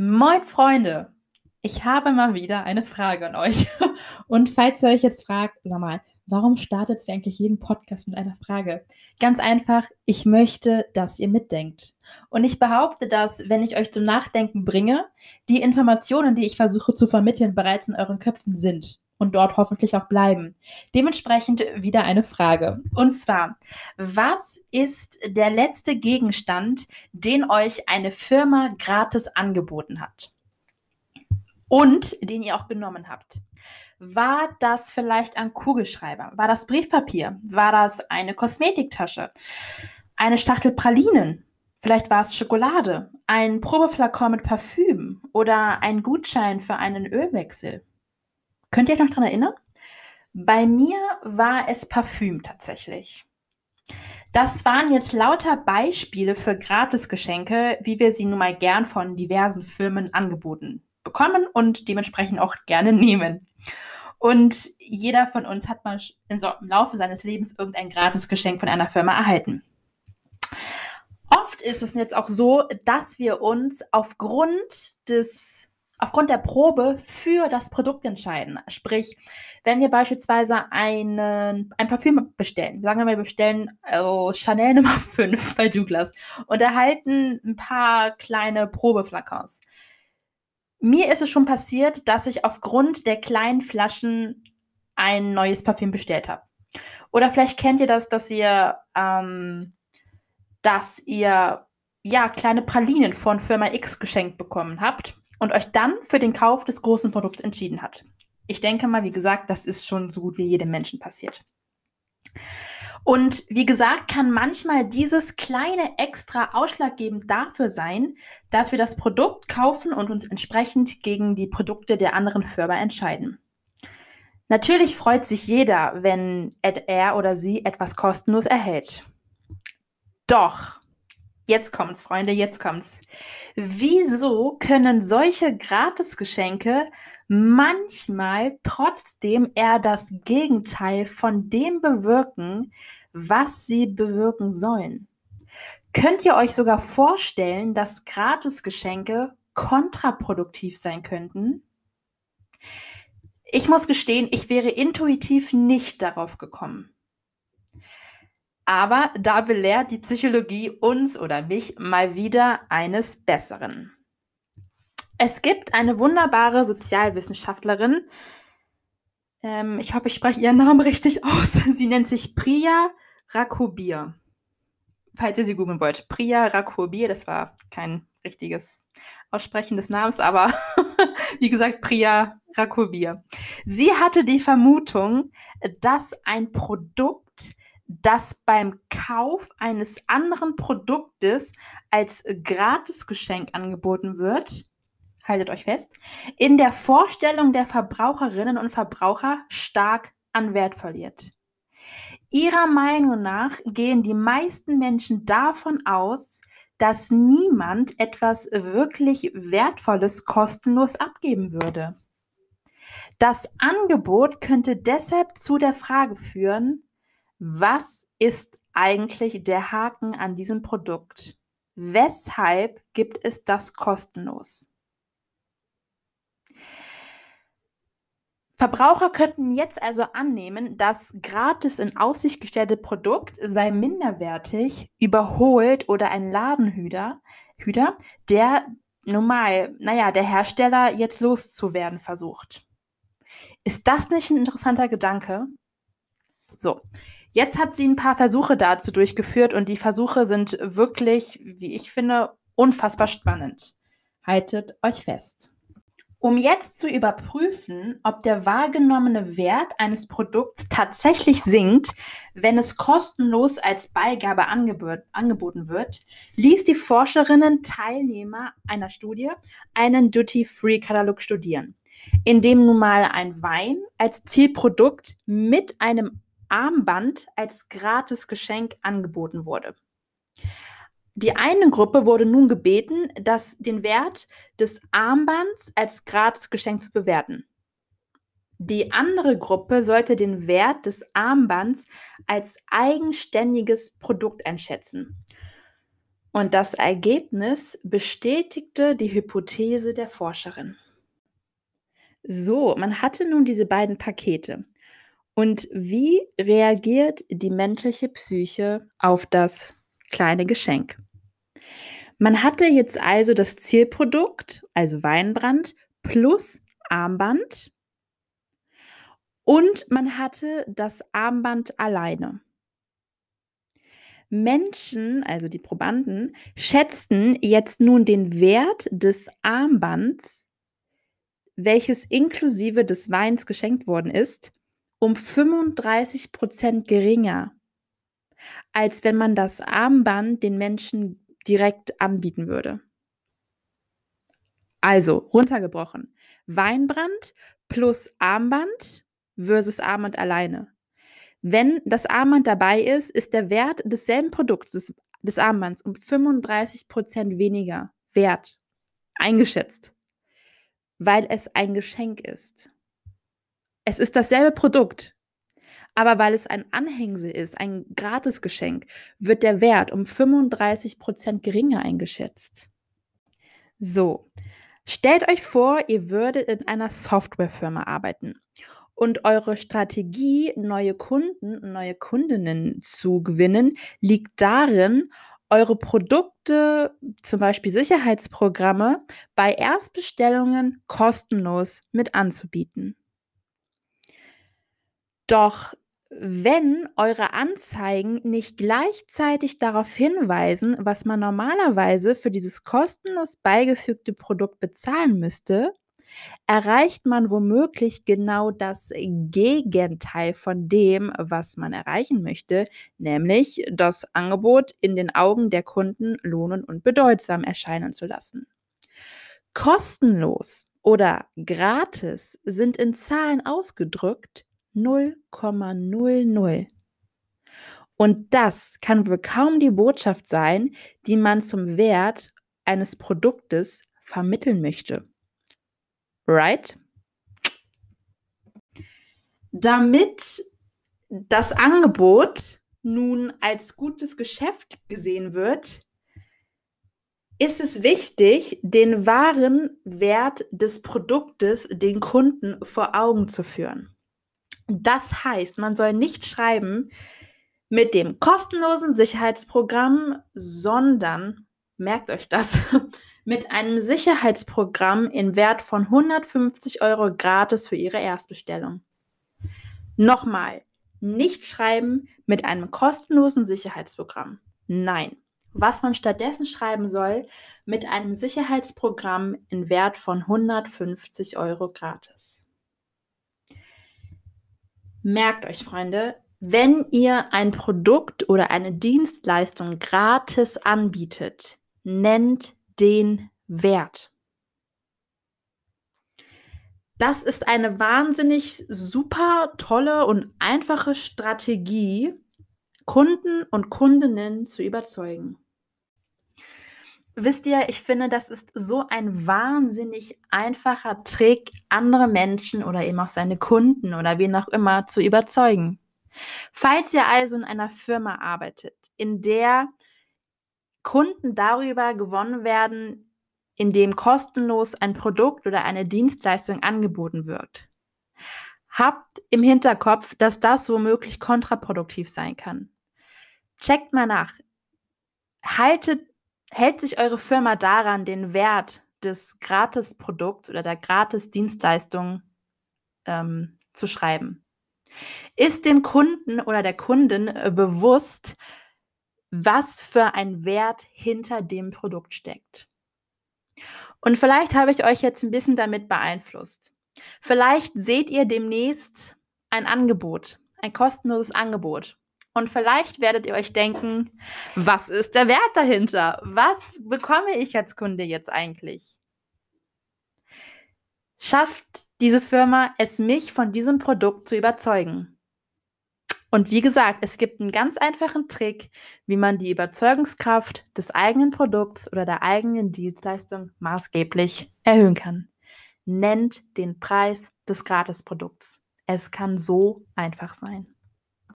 Moin Freunde, ich habe mal wieder eine Frage an euch. Und falls ihr euch jetzt fragt, sag mal, warum startet ihr eigentlich jeden Podcast mit einer Frage? Ganz einfach, ich möchte, dass ihr mitdenkt. Und ich behaupte, dass, wenn ich euch zum Nachdenken bringe, die Informationen, die ich versuche zu vermitteln, bereits in euren Köpfen sind und dort hoffentlich auch bleiben. Dementsprechend wieder eine Frage. Und zwar, was ist der letzte Gegenstand, den euch eine Firma gratis angeboten hat? Und den ihr auch genommen habt? War das vielleicht ein Kugelschreiber? War das Briefpapier? War das eine Kosmetiktasche? Eine Schachtel Pralinen? Vielleicht war es Schokolade, ein Probeflakon mit Parfüm oder ein Gutschein für einen Ölwechsel. Könnt ihr euch noch daran erinnern? Bei mir war es Parfüm tatsächlich. Das waren jetzt lauter Beispiele für Gratisgeschenke, wie wir sie nun mal gern von diversen Firmen angeboten bekommen und dementsprechend auch gerne nehmen. Und jeder von uns hat mal im Laufe seines Lebens irgendein Gratisgeschenk von einer Firma erhalten. Oft ist es jetzt auch so, dass wir uns aufgrund des aufgrund der Probe für das Produkt entscheiden. Sprich, wenn wir beispielsweise einen, ein Parfüm bestellen, sagen wir mal, wir bestellen oh, Chanel Nummer 5 bei Douglas und erhalten ein paar kleine Probeflakons. Mir ist es schon passiert, dass ich aufgrund der kleinen Flaschen ein neues Parfüm bestellt habe. Oder vielleicht kennt ihr das, dass ihr, ähm, dass ihr ja kleine Pralinen von Firma X geschenkt bekommen habt und euch dann für den Kauf des großen Produkts entschieden hat. Ich denke mal, wie gesagt, das ist schon so gut wie jedem Menschen passiert. Und wie gesagt, kann manchmal dieses kleine Extra ausschlaggebend dafür sein, dass wir das Produkt kaufen und uns entsprechend gegen die Produkte der anderen Firma entscheiden. Natürlich freut sich jeder, wenn er oder sie etwas kostenlos erhält. Doch Jetzt kommt's, Freunde, jetzt kommt's. Wieso können solche Gratisgeschenke manchmal trotzdem eher das Gegenteil von dem bewirken, was sie bewirken sollen? Könnt ihr euch sogar vorstellen, dass Gratisgeschenke kontraproduktiv sein könnten? Ich muss gestehen, ich wäre intuitiv nicht darauf gekommen. Aber da belehrt die Psychologie uns oder mich mal wieder eines Besseren. Es gibt eine wunderbare Sozialwissenschaftlerin, ähm, ich hoffe, ich spreche ihren Namen richtig aus. Sie nennt sich Priya Rakobir. Falls ihr sie googeln wollt. Priya Rakobir, das war kein richtiges Aussprechen des Namens, aber wie gesagt, Priya Rakobir. Sie hatte die Vermutung, dass ein Produkt das beim Kauf eines anderen Produktes als Gratisgeschenk angeboten wird, haltet euch fest, in der Vorstellung der Verbraucherinnen und Verbraucher stark an Wert verliert. Ihrer Meinung nach gehen die meisten Menschen davon aus, dass niemand etwas wirklich Wertvolles kostenlos abgeben würde. Das Angebot könnte deshalb zu der Frage führen, was ist eigentlich der Haken an diesem Produkt? Weshalb gibt es das kostenlos? Verbraucher könnten jetzt also annehmen, das gratis in Aussicht gestellte Produkt sei minderwertig, überholt oder ein Ladenhüter, Hüter, der normal, naja, der Hersteller jetzt loszuwerden versucht. Ist das nicht ein interessanter Gedanke? So, Jetzt hat sie ein paar Versuche dazu durchgeführt und die Versuche sind wirklich, wie ich finde, unfassbar spannend. Haltet euch fest. Um jetzt zu überprüfen, ob der wahrgenommene Wert eines Produkts tatsächlich sinkt, wenn es kostenlos als Beigabe angebot angeboten wird, ließ die Forscherinnen Teilnehmer einer Studie einen Duty-Free-Katalog studieren, in dem nun mal ein Wein als Zielprodukt mit einem Armband als gratis Geschenk angeboten wurde. Die eine Gruppe wurde nun gebeten, das, den Wert des Armbands als gratis Geschenk zu bewerten. Die andere Gruppe sollte den Wert des Armbands als eigenständiges Produkt einschätzen. Und das Ergebnis bestätigte die Hypothese der Forscherin. So, man hatte nun diese beiden Pakete. Und wie reagiert die menschliche Psyche auf das kleine Geschenk? Man hatte jetzt also das Zielprodukt, also Weinbrand, plus Armband. Und man hatte das Armband alleine. Menschen, also die Probanden, schätzten jetzt nun den Wert des Armbands, welches inklusive des Weins geschenkt worden ist, um 35 Prozent geringer, als wenn man das Armband den Menschen direkt anbieten würde. Also runtergebrochen. Weinbrand plus Armband versus Armband alleine. Wenn das Armband dabei ist, ist der Wert desselben Produkts, des, des Armbands, um 35% weniger wert eingeschätzt, weil es ein Geschenk ist. Es ist dasselbe Produkt, aber weil es ein Anhängsel ist, ein Gratisgeschenk, wird der Wert um 35% geringer eingeschätzt. So, stellt euch vor, ihr würdet in einer Softwarefirma arbeiten und eure Strategie, neue Kunden, neue Kundinnen zu gewinnen, liegt darin, eure Produkte, zum Beispiel Sicherheitsprogramme, bei Erstbestellungen kostenlos mit anzubieten. Doch wenn eure Anzeigen nicht gleichzeitig darauf hinweisen, was man normalerweise für dieses kostenlos beigefügte Produkt bezahlen müsste, erreicht man womöglich genau das Gegenteil von dem, was man erreichen möchte, nämlich das Angebot in den Augen der Kunden lohnen und bedeutsam erscheinen zu lassen. Kostenlos oder gratis sind in Zahlen ausgedrückt 0,00. Und das kann wohl kaum die Botschaft sein, die man zum Wert eines Produktes vermitteln möchte. Right? Damit das Angebot nun als gutes Geschäft gesehen wird, ist es wichtig, den wahren Wert des Produktes den Kunden vor Augen zu führen. Das heißt, man soll nicht schreiben mit dem kostenlosen Sicherheitsprogramm, sondern, merkt euch das, mit einem Sicherheitsprogramm in Wert von 150 Euro gratis für Ihre Erstbestellung. Nochmal, nicht schreiben mit einem kostenlosen Sicherheitsprogramm. Nein, was man stattdessen schreiben soll, mit einem Sicherheitsprogramm in Wert von 150 Euro gratis. Merkt euch, Freunde, wenn ihr ein Produkt oder eine Dienstleistung gratis anbietet, nennt den Wert. Das ist eine wahnsinnig super tolle und einfache Strategie, Kunden und Kundinnen zu überzeugen. Wisst ihr, ich finde, das ist so ein wahnsinnig einfacher Trick, andere Menschen oder eben auch seine Kunden oder wen auch immer zu überzeugen. Falls ihr also in einer Firma arbeitet, in der Kunden darüber gewonnen werden, indem kostenlos ein Produkt oder eine Dienstleistung angeboten wird. Habt im Hinterkopf, dass das womöglich kontraproduktiv sein kann. Checkt mal nach. Haltet, hält sich eure Firma daran, den Wert des Gratisprodukts oder der Gratis-Dienstleistung ähm, zu schreiben? Ist dem Kunden oder der Kundin äh, bewusst, was für ein Wert hinter dem Produkt steckt. Und vielleicht habe ich euch jetzt ein bisschen damit beeinflusst. Vielleicht seht ihr demnächst ein Angebot, ein kostenloses Angebot. Und vielleicht werdet ihr euch denken, was ist der Wert dahinter? Was bekomme ich als Kunde jetzt eigentlich? Schafft diese Firma es, mich von diesem Produkt zu überzeugen? Und wie gesagt, es gibt einen ganz einfachen Trick, wie man die Überzeugungskraft des eigenen Produkts oder der eigenen Dienstleistung maßgeblich erhöhen kann. Nennt den Preis des Gratisprodukts. Es kann so einfach sein.